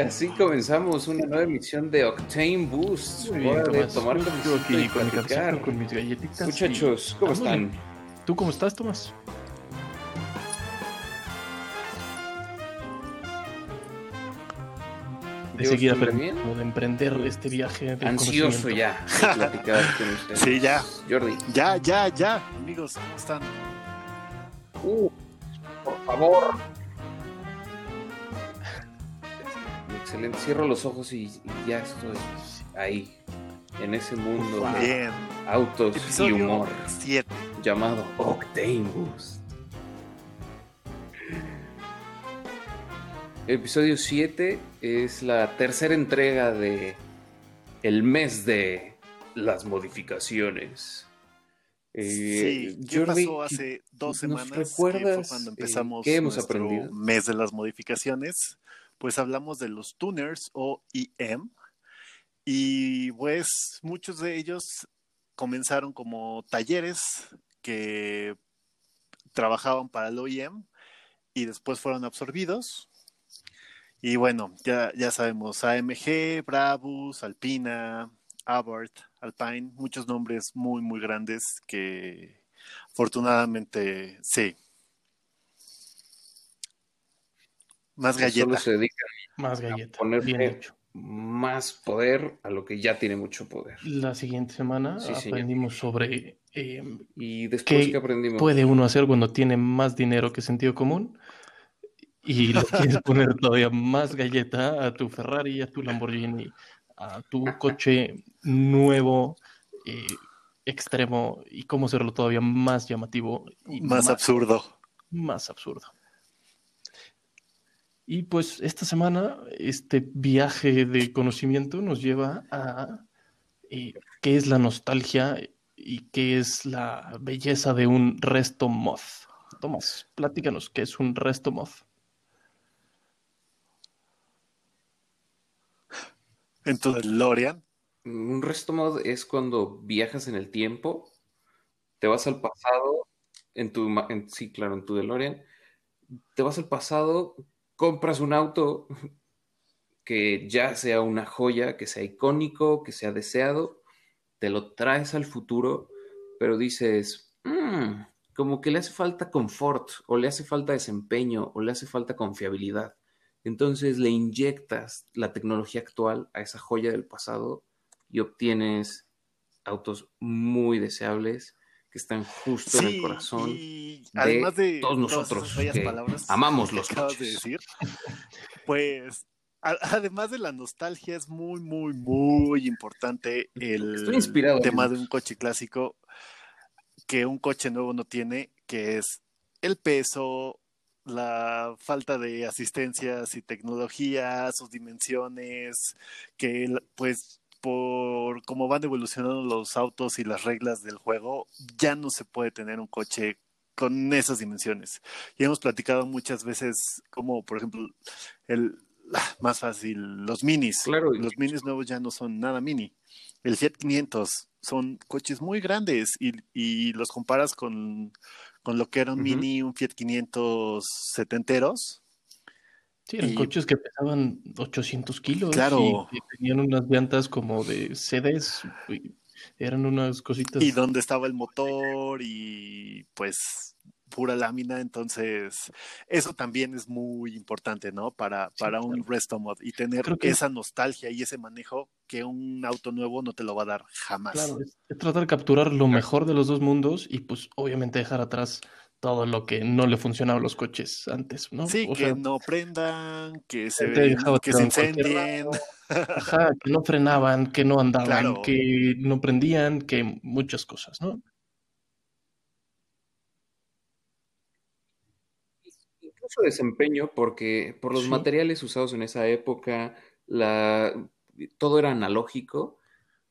así comenzamos una nueva emisión de Octane Boost. Muy bien, Hora de tomar Yo aquí y con mi cafecito, con mis galletitas. Muchachos, y ¿cómo dándole. están? ¿Tú cómo estás, Tomás? De seguir aprendiendo, bien. de emprender este viaje. de Ansioso ya de platicar con ustedes. Sí, ya. Jordi. Ya, ya, ya. Amigos, ¿cómo están? Uh, por favor. Excelente. Cierro los ojos y, y ya estoy ahí, en ese mundo de autos y Episodio humor 7. llamado Octane Boost. Episodio 7 es la tercera entrega de el mes de las modificaciones. Eh, Sí, ¿qué Jordi, pasó hace dos ¿nos semanas? que recuerdas, fue cuando eh, empezamos qué hemos nuestro aprendido? mes de las modificaciones. Pues hablamos de los tuners o EM. Y pues muchos de ellos comenzaron como talleres que trabajaban para el OEM y después fueron absorbidos. Y bueno, ya, ya sabemos, AMG, Brabus, Alpina, Abarth, Alpine, muchos nombres muy, muy grandes que afortunadamente sí. Más que solo galleta. se dedica Más galleta. ponerle- Bien hecho. más poder a lo que ya tiene mucho poder. La siguiente semana Sí, señor. aprendimos sobre eh, Y después ¿Qué que aprendimos, puede uno hacer cuando tiene más dinero que sentido común y le quieres poner todavía más galleta a tu Ferrari, a tu Lamborghini, a tu coche nuevo, eh, extremo y cómo hacerlo todavía más llamativo y Más absurdo. más absurdo. Y pues esta semana este viaje de conocimiento nos lleva a eh, qué es la nostalgia y qué es la belleza de un resto moth. Tomás, platícanos qué es un resto moth. En tu DeLorean. un resto mod es cuando viajas en el tiempo, te vas al pasado, en tu, en- sí, claro, en tu DeLorean, te vas al pasado, compras un auto que ya sea una joya, que sea icónico, que sea deseado, te lo traes al futuro, pero dices, "Mm, como que le hace falta confort, o le hace falta desempeño, o le hace falta confiabilidad. Entonces le inyectas la tecnología actual a esa joya del pasado y obtienes autos muy deseables que están justo en el corazón. y de además de todos nosotros que palabras amamos que los acabas de coches. decir, pues a- además de la nostalgia es muy, muy, muy importante el Estoy inspirado, tema de un coche clásico que un coche nuevo no tiene, que es el peso, la falta de asistencias y tecnología, sus dimensiones, que pues por cómo van evolucionando los autos y las reglas del juego, ya no se puede tener un coche con esas dimensiones. Y hemos platicado muchas veces como, por ejemplo, el ah, más fácil, los minis. Claro, Los minis nuevos ya no son nada mini. El Fiat 500 son coches muy grandes y, y los comparas con, con lo que era un mini, un Fiat 500 setenteros. Sí, eran Y- coches que pesaban 800 kilos Claro. y tenían unas llantas como de CDs. eran unas cositas. y donde estaba el motor y pues pura lámina, entonces eso también es muy importante, ¿no? Para, Sí, para un claro. resto mod y tener que- esa nostalgia y ese manejo que un auto nuevo no te lo va a dar jamás. Claro, es, es tratar de capturar lo mejor de los dos mundos y pues obviamente dejar atrás todo lo que no le funcionaba a los coches antes, ¿no? Sí, O que sea, no prendan, que se, dejaba que se incendien. ajá, que no frenaban, que no andaban, Claro. que no prendían, que muchas cosas, ¿no? Incluso desempeño, porque por los Sí. materiales usados en esa época, la, todo era analógico,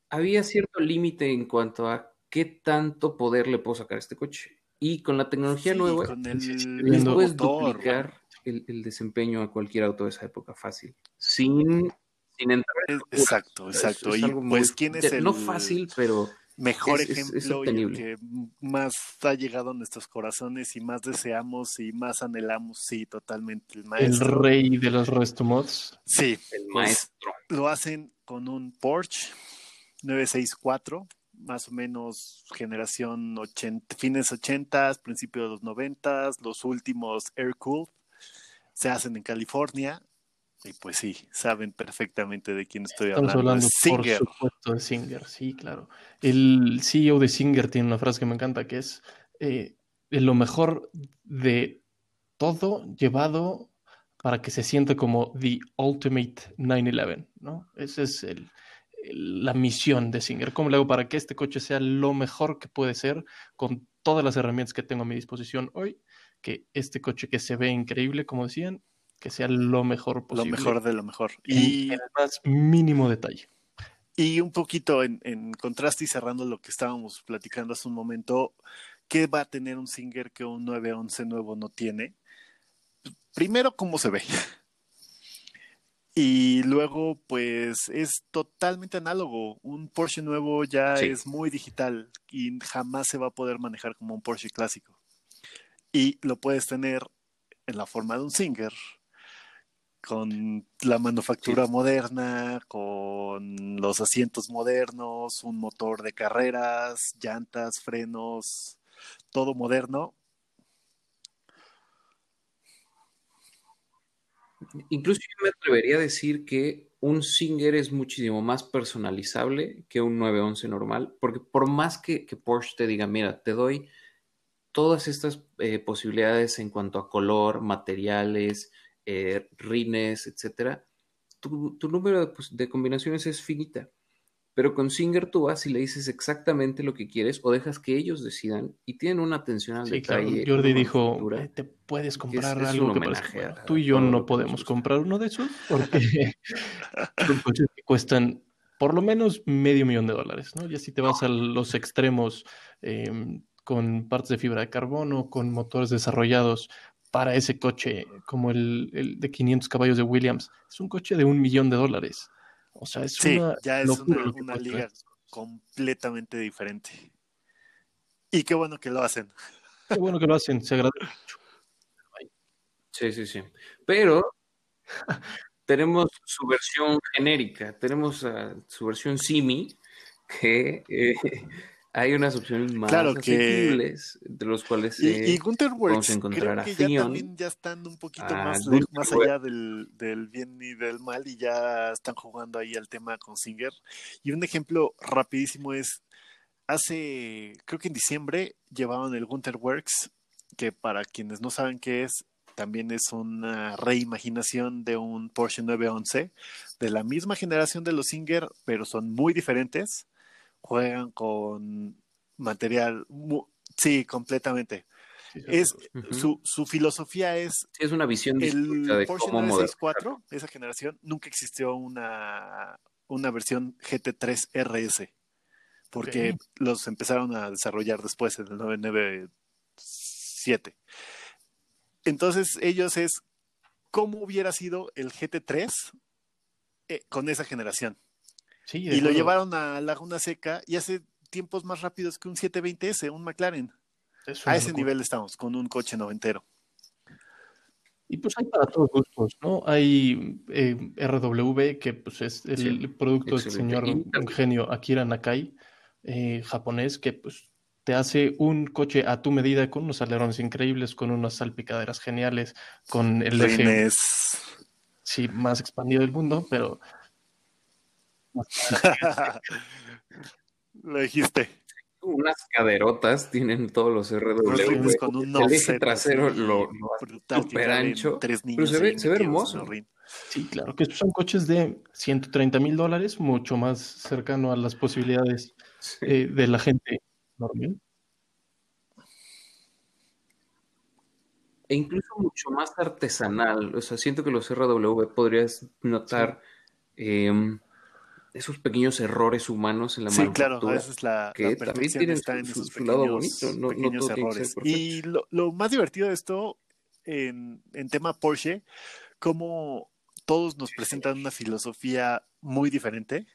había cierto límite en cuanto a qué tanto poder le puedo sacar a este coche. Y con la tecnología Sí, nueva, con el les puedes motor. duplicar el, el desempeño a cualquier auto de esa época fácil, sin, sin entrar en. Exacto, Es- exacto. es y muy- pues, ¿quién es el...? No fácil, pero mejor Es- es- es ejemplo y el que más ha llegado a nuestros corazones y más deseamos y más anhelamos, sí, totalmente. El El maestro. rey de los resto mods. Sí, El pues, maestro. lo hacen con un Porsche 964, más o menos generación 80, fines 80, principios de los 90, los últimos Air Cool. Se hacen en California. Y pues sí, saben perfectamente de quién estoy Estamos hablando. hablando, Es por Singer. supuesto, de Singer, sí, claro. El CEO de Singer tiene una frase que me encanta, que es eh, lo mejor de todo llevado para que se sienta como the ultimate 911, ¿no? Esa es el- la misión de Singer. ¿Cómo le hago para que este coche sea lo mejor que puede ser con todas las herramientas que tengo a mi disposición hoy? Que este coche que se ve increíble, como decían, que sea lo mejor Lo posible. mejor de lo mejor. en Y, el más mínimo detalle. y un poquito en, en contraste y cerrando lo que estábamos platicando hace un momento, ¿qué va a tener un Singer que un 911 nuevo no tiene? Primero, cómo se ve. Y luego, pues es totalmente análogo. Un Porsche nuevo ya Sí. es muy digital y jamás se va a poder manejar como un Porsche clásico. Y lo puedes tener en la forma de un Singer, con la manufactura moderna, con los asientos modernos, un motor de carreras, llantas, frenos, todo moderno. Incluso yo me atrevería a decir que un Singer es muchísimo más personalizable que un 911 normal, porque por más que, Porsche te diga, mira, te doy todas estas eh, posibilidades en cuanto a color, materiales, eh, rines, etcétera, tu, número pues, de combinaciones es finita. Pero con Singer tú vas y le dices exactamente lo que quieres o dejas que ellos decidan y tienen una atención al Sí, claro. detalle. Jordi una dijo, eh, te puedes comprar es- es algo que a Tú y yo no podemos comprar uno de esos porque son coches que cuestan por lo menos medio millón de dólares, ¿no? Ya si te vas a los extremos eh, con partes de fibra de carbono, con motores desarrollados para ese coche como el, el de 500 caballos de Williams, es un coche de un millón de dólares. O sea, es Sí, una ya es locura una, cuesta liga completamente diferente. Y qué bueno que lo hacen. Qué bueno que lo hacen, se agradece. Sí, sí, sí. Pero tenemos su versión genérica, tenemos su versión Simi, que eh, hay unas opciones más Claro que- asequibles, de los cuales Y, eh, y Gunther vamos Works, a encontrar creo a que ya también ya están un poquito a más, más allá del, del bien y del mal y ya están jugando ahí al tema con Singer. Y un ejemplo rapidísimo es, hace, creo que en diciembre llevaban el Gunther Works, que para quienes no saben qué es, también es una reimaginación de un Porsche 911 de la misma generación de los Singer, pero son muy diferentes. Juegan con material, sí, completamente. Sí, Es, su, su filosofía es Sí, es una visión distinta el de Porsche cómo modernizar. 964, esa generación, nunca existió una, una versión GT3 RS, porque los empezaron a desarrollar después en el 997. Entonces ellos es, ¿cómo hubiera sido el GT3 eh, con esa generación? Sí, Y lo llevaron a Laguna Seca y hace tiempos más rápidos que un 720S, un McLaren. Es A ese locura. nivel estamos, con un coche noventero. Y pues hay para todos gustos, ¿no? Hay eh, RW, que pues es el Sí, producto del señor Y- un genio Akira Nakai, eh, japonés, que pues te hace un coche a tu medida con unos alerones increíbles, con unas salpicaderas geniales, con el eje Rines. sí, más expandido del mundo, pero Lo dijiste. Unas caderotas tienen todos los RW. Rines con un el eje trasero lo, lo caben ancho. Tres pero se ve- se hermoso. sí, claro, que son coches de 130 mil dólares, mucho más cercano a las posibilidades Sí. eh, de la gente normal. E incluso mucho más artesanal. O sea, siento que los RW podrías notar em, esos pequeños errores humanos en la Sí, claro, manufactura. a veces la, que la también perfección tienen está su- en esos su lado pequeños, bonito, no- no pequeños todo tiene que ser errores. Y lo, lo más divertido de esto, en, en tema Porsche, como todos nos presentan una filosofía muy diferente,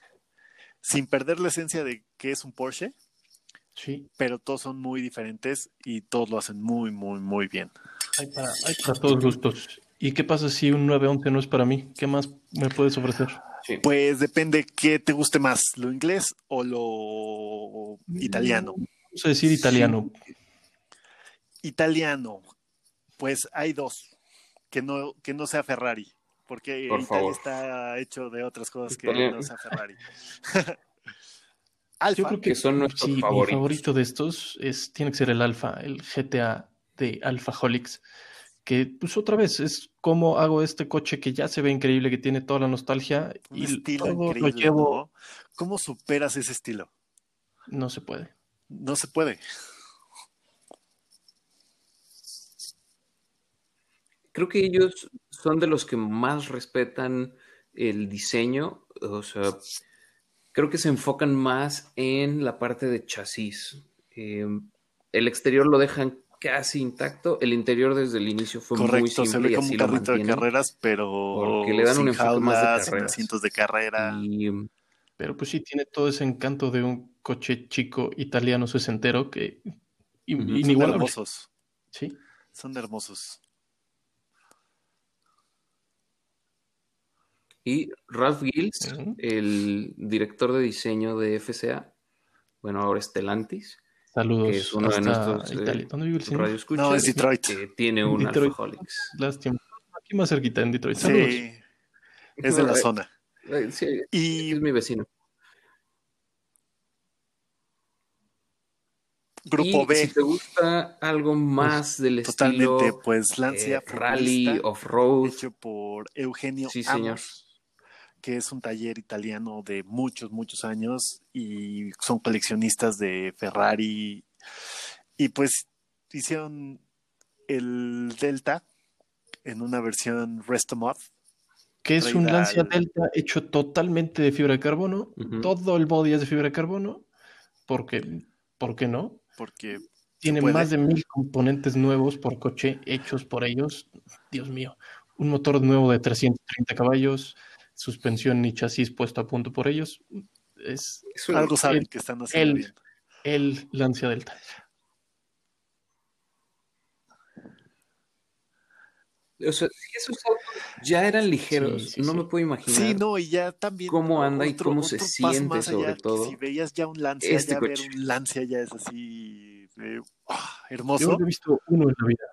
sin perder la esencia de qué es un Porsche, Sí, pero todos son muy diferentes y todos lo hacen muy, muy, muy bien. hay para, hay para todos gustos. ¿Y qué pasa si un 911 no es para mí? ¿Qué más me puedes ofrecer? Sí. Pues depende qué te guste más, lo inglés o lo italiano. Vamos a decir italiano. Italiano, pues hay dos, que no, que no sea Ferrari, porque Por Italia favor. está hecho de otras cosas que no sea Ferrari. Yo Alfa, creo que, que son nuestros sí, mi favoritos. favorito de estos es, tiene que ser el Alfa, el GTA de Alfaholics, que pues otra vez es como hago este coche que ya se ve increíble, que tiene toda la nostalgia un y estilo todo increíble. lo llevo, ¿no? ¿Cómo superas ese estilo? no se puede. No se puede. Creo que ellos son de los que más respetan el diseño. O sea, creo que se enfocan más en la parte de chasis. Eh, el exterior lo dejan casi intacto. El interior desde el inicio fue muy Correcto, se simple y ve como un carrito de carreras, pero Porque le dan un enfoque más de jaulas, sin carreras. asientos de carrera. Y Pero pues sí, tiene todo ese encanto de un coche chico italiano sesentero que Ujú. Son inigualable. hermosos, Sí, son hermosos. Y Ralph Gills, el director de diseño de FCA, bueno, ahora Stellantis, saludos que es uno de nuestros eh, Italia. ¿Dónde vive el señor? radio escuchas, No, es Detroit. que tiene un Detroit. Lástima. Aquí más cerquita en Detroit. Saludos. Sí, es de la Eh, zona. eh, sí, Y es mi vecino. Grupo Y B, Si te gusta algo más del totalmente, estilo pues Lancia eh, rally, off-road, hecho por Eugenio Sí, señor. Que es un taller italiano de muchos, muchos años y son coleccionistas de Ferrari. Y pues hicieron el Delta en una versión Resto Mod. que es un Lancia al- Delta hecho totalmente de fibra de carbono. Todo el body es de fibra de carbono. Porque, ¿por qué no? porque Tiene puede. más de mil componentes nuevos por coche hechos por ellos. Dios mío. Un motor nuevo de 330 caballos, suspensión y chasis puesto a punto por ellos. Es es un- algo saben el- que están haciendo el- el Lancia Delta. o sea, esos autos ya eran ligeros, Sí, sí, no sí. me puedo imaginar. Sí, no, y ya también. cómo anda y cómo se siente, más sobre allá, todo, Si veías ya un Lancia, este ya ver coche. un Lancia ya es así eh, ah, Yo hermoso. creo que he visto uno en la vida.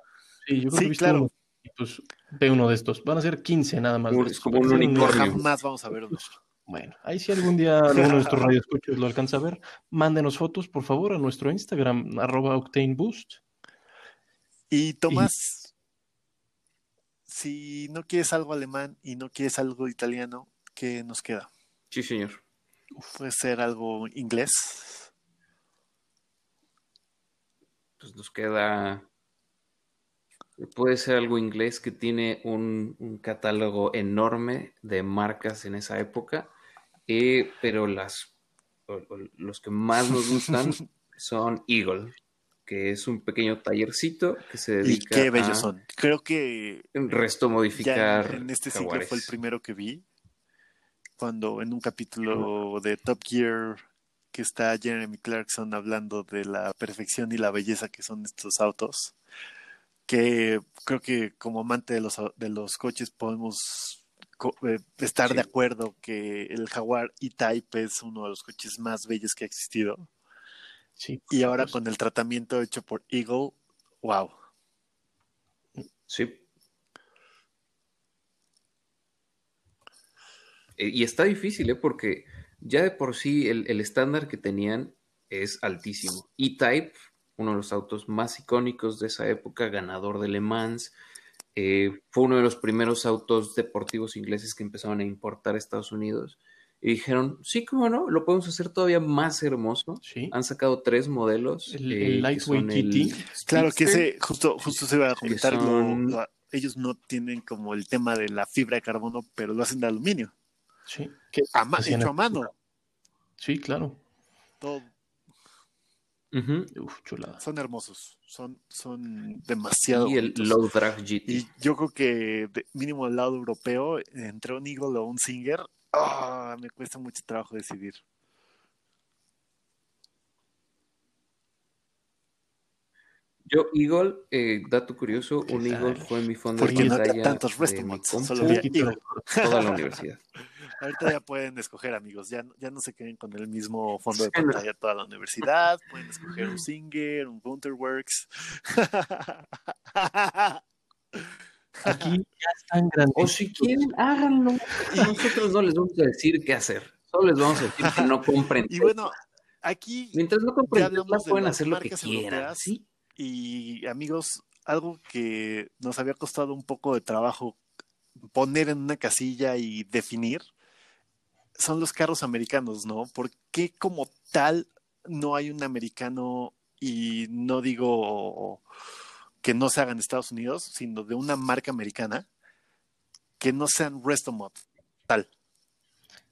Sí, yo que he visto claro. uno. Y pues ve uno de estos. Van a ser 15 nada más. Es como un unicornio. Jamás vamos a ver uno. Bueno, ahí si algún día alguno de nuestros radioescuchos lo alcanza a ver, mándenos fotos, por favor, a nuestro Instagram, arroba Octane Boost. Y Tomás, si no quieres algo alemán y no quieres algo italiano, ¿qué nos queda? Sí, señor. Puede ser algo inglés. Pues nos queda. Puede ser algo inglés que tiene un, un catálogo enorme de marcas en esa época, eh, pero las o- o los que más nos gustan son Eagle, que es un pequeño tallercito que se Y dedica qué bellos a son. Creo que resto ya modificar en este ciclo jaguares. fue el primero que vi. Cuando en un capítulo de Top Gear que está Jeremy Clarkson hablando de la perfección y la belleza que son estos autos, que creo que como amante de los, de los coches podemos co- eh, estar Sí. de acuerdo que el Jaguar E-Type es uno de los coches más bellos que ha existido. Sí, Y ahora con el tratamiento hecho por Eagle, wow. Sí. Eh, Y está difícil, ¿eh? Porque ya de por sí el, el estándar que tenían es altísimo. E-Type, uno de los autos más icónicos de esa época, ganador de Le Mans, eh, fue uno de los primeros autos deportivos ingleses que empezaron a importar a Estados Unidos. Y dijeron, sí, cómo no, lo podemos hacer todavía más hermoso. Sí. Han sacado tres modelos. El- eh, el Lightweight GT. Claro que ese, justo, justo se iba a comentar, lo- son- lo- ellos no tienen como el tema de la fibra de carbono, pero lo hacen de aluminio, Sí, que a hecho a mano. Sí, claro. Todo- Ujú. Uf, chulada. son hermosos, son, son demasiado Y el. Low Drag GT. Y yo creo que de- mínimo al lado europeo, entre un Eagle o un Singer, ah, me cuesta mucho trabajo decidir. Yo, Eagle, eh, dato curioso, un Eagle fue mi fondo Porque de no pantalla tantos de mi compu solo había Eagle. toda la universidad. Ahorita ya pueden escoger, amigos. Ya, no- ya no se queden con el mismo fondo de pantalla toda la universidad. Pueden escoger un Singer, un Counterworks. Aquí ya están grandes. O si quieren, háganlo. Y nosotros no les vamos a decir qué hacer. Solo les vamos a decir que no compren. y bueno, aquí Mientras no ya compren, pueden hacer lo que quieran. ¿sí? Y amigos, algo que nos había costado un poco de trabajo poner en una casilla y definir son los carros americanos, ¿no? ¿Por qué como tal no hay un americano y no digo que no se haga en Estados Unidos, sino de una marca americana que no sean Restomod tal?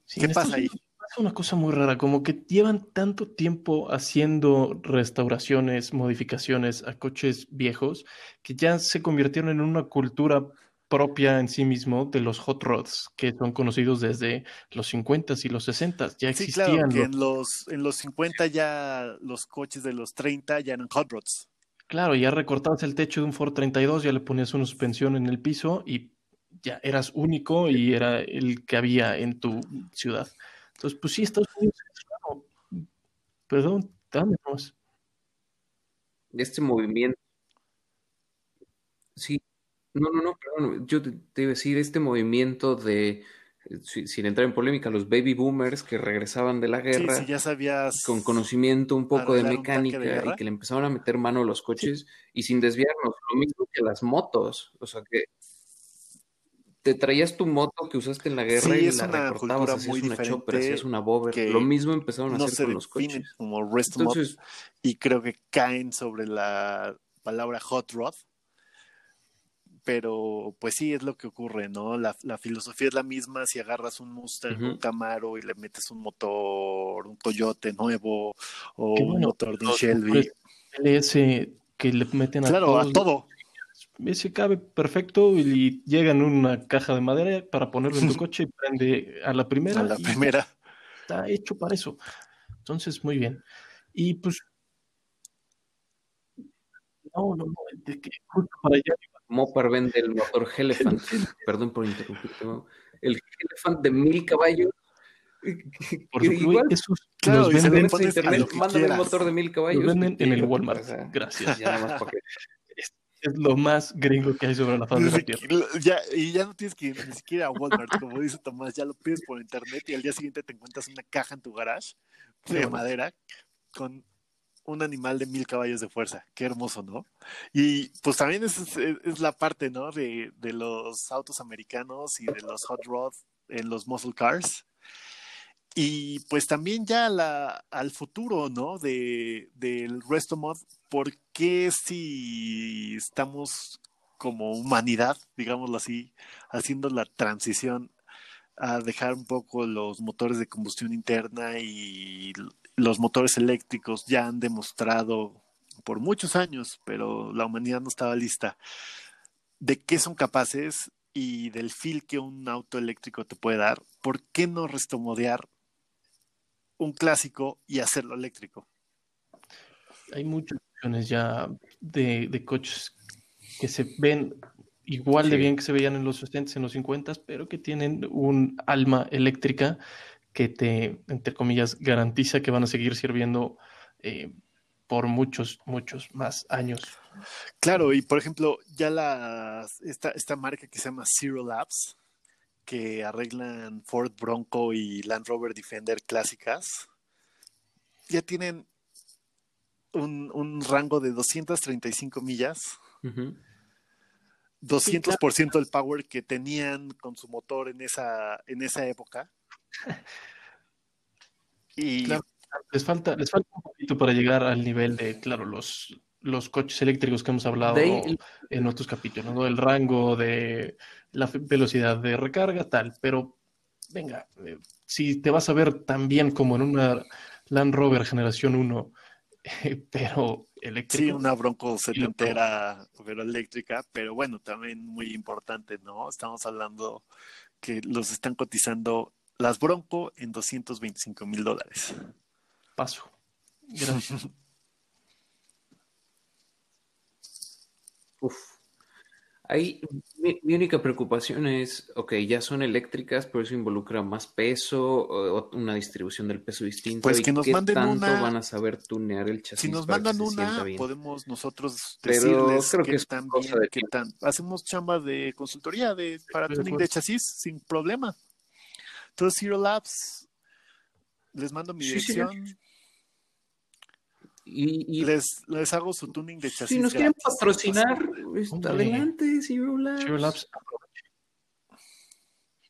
Sí, ¿Qué pasa ahí? Pasa una cosa muy rara, como que llevan tanto tiempo haciendo restauraciones, modificaciones a coches viejos, que ya se convirtieron en una cultura propia en sí mismo de los hot rods, que son conocidos desde los 50s y los 60s. Ya Sí, existían claro, que los- en los, en los 50 ya los coches de los 30 ya eran hot rods. Claro, ya recortabas el techo de un Ford 32, ya le ponías una suspensión en el piso y ya eras único y era el que había en tu ciudad. Entonces, pues sí, Estados Unidos es raro. Perdón, dame. Este movimiento. Sí. No, no, no, perdón. Yo te, te iba a decir, este movimiento de, eh, si- sin entrar en polémica, los baby boomers que regresaban de la guerra sí, ya sabías. con conocimiento un poco de mecánica y que le empezaron a meter mano a los coches y sin desviarnos. Lo mismo que las motos. O sea que te traías tu moto que usaste en la guerra Sí, y la recortabas, hacías muy una chopper, hacías una bobber. Lo mismo empezaron a no hacer se con los coches. como Entonces, y creo que caen sobre la palabra hot rod. Pero pues sí, es lo que ocurre, ¿no? La, la filosofía es la misma si agarras un Mustang, un Camaro y le metes un motor, un Toyota nuevo o Qué un bueno, motor de Shelby. LS que le meten a Claro, todos a todo. Ese cabe perfecto y llega en una caja de madera para ponerlo en tu coche y prende a la primera A la primera. está hecho para eso. Entonces, muy bien. Y pues. No, no, no, de que justo para allá. Mopar vende el motor Elephant. Perdón por interrumpirte. ¿no? El Elephant de mil caballos. Por igual esos Claro, los venden, a internet, mándame el motor de mil caballos. los venden en el Walmart. o sea, Gracias. ya nada más para que- Es lo más gringo que hay sobre la faz de la tierra. ya, y ya no tienes que ir ni siquiera a Walmart, como dice Tomás, ya lo pides por internet y al día siguiente te encuentras una caja en tu garage de madera con un animal de mil caballos de fuerza. Qué hermoso, ¿no? Y pues también es, es- es la parte, ¿no? De, de los autos americanos y de los hot rods en los muscle cars. Y pues también ya la, al futuro, ¿no? De, del resto mod, ¿por qué si estamos como humanidad, digámoslo así, haciendo la transición a dejar un poco los motores de combustión interna y los motores eléctricos ya han demostrado por muchos años, pero la humanidad no estaba lista, de qué son capaces y del feel que un auto eléctrico te puede dar, ¿por qué no restomodear un clásico y hacerlo eléctrico? Hay muchas opciones ya de, de coches que se ven igual de Sí. bien que se veían en los 60s, en los 50s, pero que tienen un alma eléctrica que te, entre comillas, garantiza que van a seguir sirviendo eh, por muchos, muchos más años. Claro, y por ejemplo, ya la, esta, esta marca que se llama Zero Labs, que arreglan Ford Bronco y Land Rover Defender clásicas, ya tienen un, un rango de 235 millas, Ujú. 200% del power que tenían con su motor en esa, en esa época. Y Claro. Les falta, les falta un poquito para llegar al nivel de, claro, los, los coches eléctricos que hemos hablado De en otros capítulos, ¿no? El rango de la velocidad de recarga, tal, pero venga, eh, si te vas a ver tan bien como en una Land Rover generación 1, pero eléctrico. Sí, una Bronco setentera, pero eléctrica, pero bueno, también muy importante, ¿no? Estamos hablando que los están cotizando las Bronco en 225 mil dólares. Paso. Gracias. Uf. Ahí mi, mi única preocupación es, ok, ya son eléctricas, pero eso involucra más peso, o, o una distribución del peso distinto. Pues ¿y que nos qué manden tanto una- van a saber tunear el chasis Si nos para que mandan una, podemos nosotros Pero decirles creo que es tan bien, de tiempo. tan. Hacemos chamba de consultoría de, para tuning de chasis sin problema. Entonces, Zero Labs, les mando mi Sí, sí. dirección, Y, y les, les hago su tuning de chasis. si nos quieren gratis. patrocinar, pues, Hombre. adelante, Zero Labs. Zero Labs,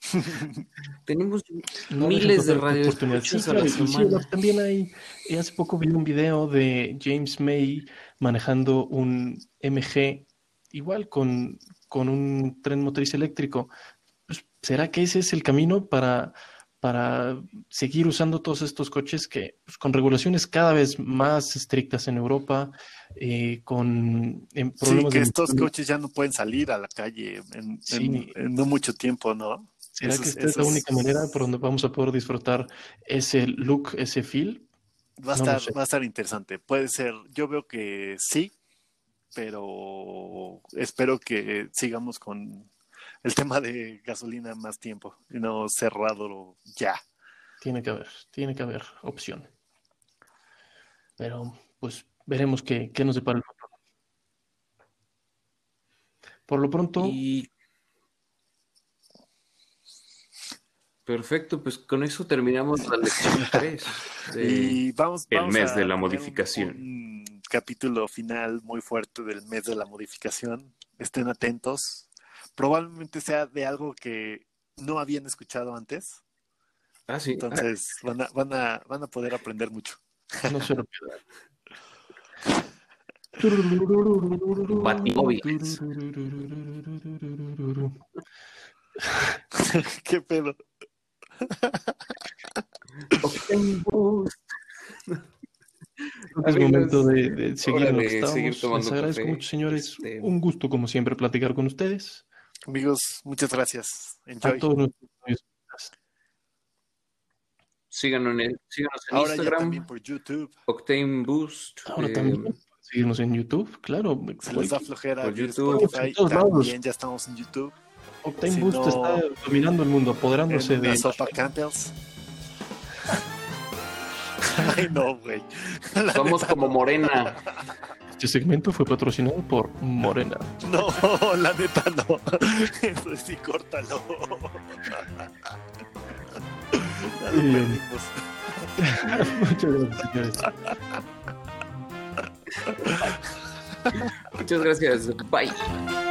Tenemos no miles de oportunidad. Sí, claro, y también hay. Hace poco vi un video de James May manejando un MG, igual con, con un tren motriz eléctrico. ¿Será que ese es el camino para, para seguir usando todos estos coches que, pues, con regulaciones cada vez más estrictas en Europa, eh, con em, Sí, que de estos coches ya no pueden salir a la calle en, Sí. en- en no mucho tiempo, ¿no? ¿Será Eso que es- esta es la es- única manera por donde vamos a poder disfrutar ese look, ese feel? Va a, No estar, sé. va a estar interesante. Puede ser, yo veo que sí, pero espero que sigamos con el tema de gasolina más tiempo y no cerrado ya. Tiene que haber, tiene que haber opción. Pero pues veremos qué, qué nos depara el futuro. Por lo pronto, Y perfecto, pues con eso terminamos la lección 3 Y vamos, El vamos mes a de la un- modificación. Un, capítulo final muy fuerte del mes de la modificación. Estén atentos. Probablemente sea de algo que no habían escuchado antes. Ah, sí. Entonces van a, van a, van a poder aprender mucho. no se lo pierdan. Batimóviles. ¿Qué pedo? Es momento de, de seguir en lo hora que de estamos. seguir tomando Les agradezco café. mucho, señores. Este- Un gusto, como siempre, platicar con ustedes. Amigos, muchas gracias. A Enjoy. todos nuestros amigos. Síganos en, el- síganos en Ahora ya Instagram, también por YouTube. Octane Boost. Ahora eh, también seguirnos en YouTube, claro. Se les da flojera por YouTube, Spotify. todos. También ya estamos en YouTube. Octane si Boost no- está dominando el mundo, apoderándose de la sopa Campbell's. Ay, no, güey. Somos neta, como Morena. Este segmento fue patrocinado por Morena. No, la neta no. Eso sí, córtalo. Ya lo Bien. perdimos. Muchas gracias, señores. Muchas gracias. Bye.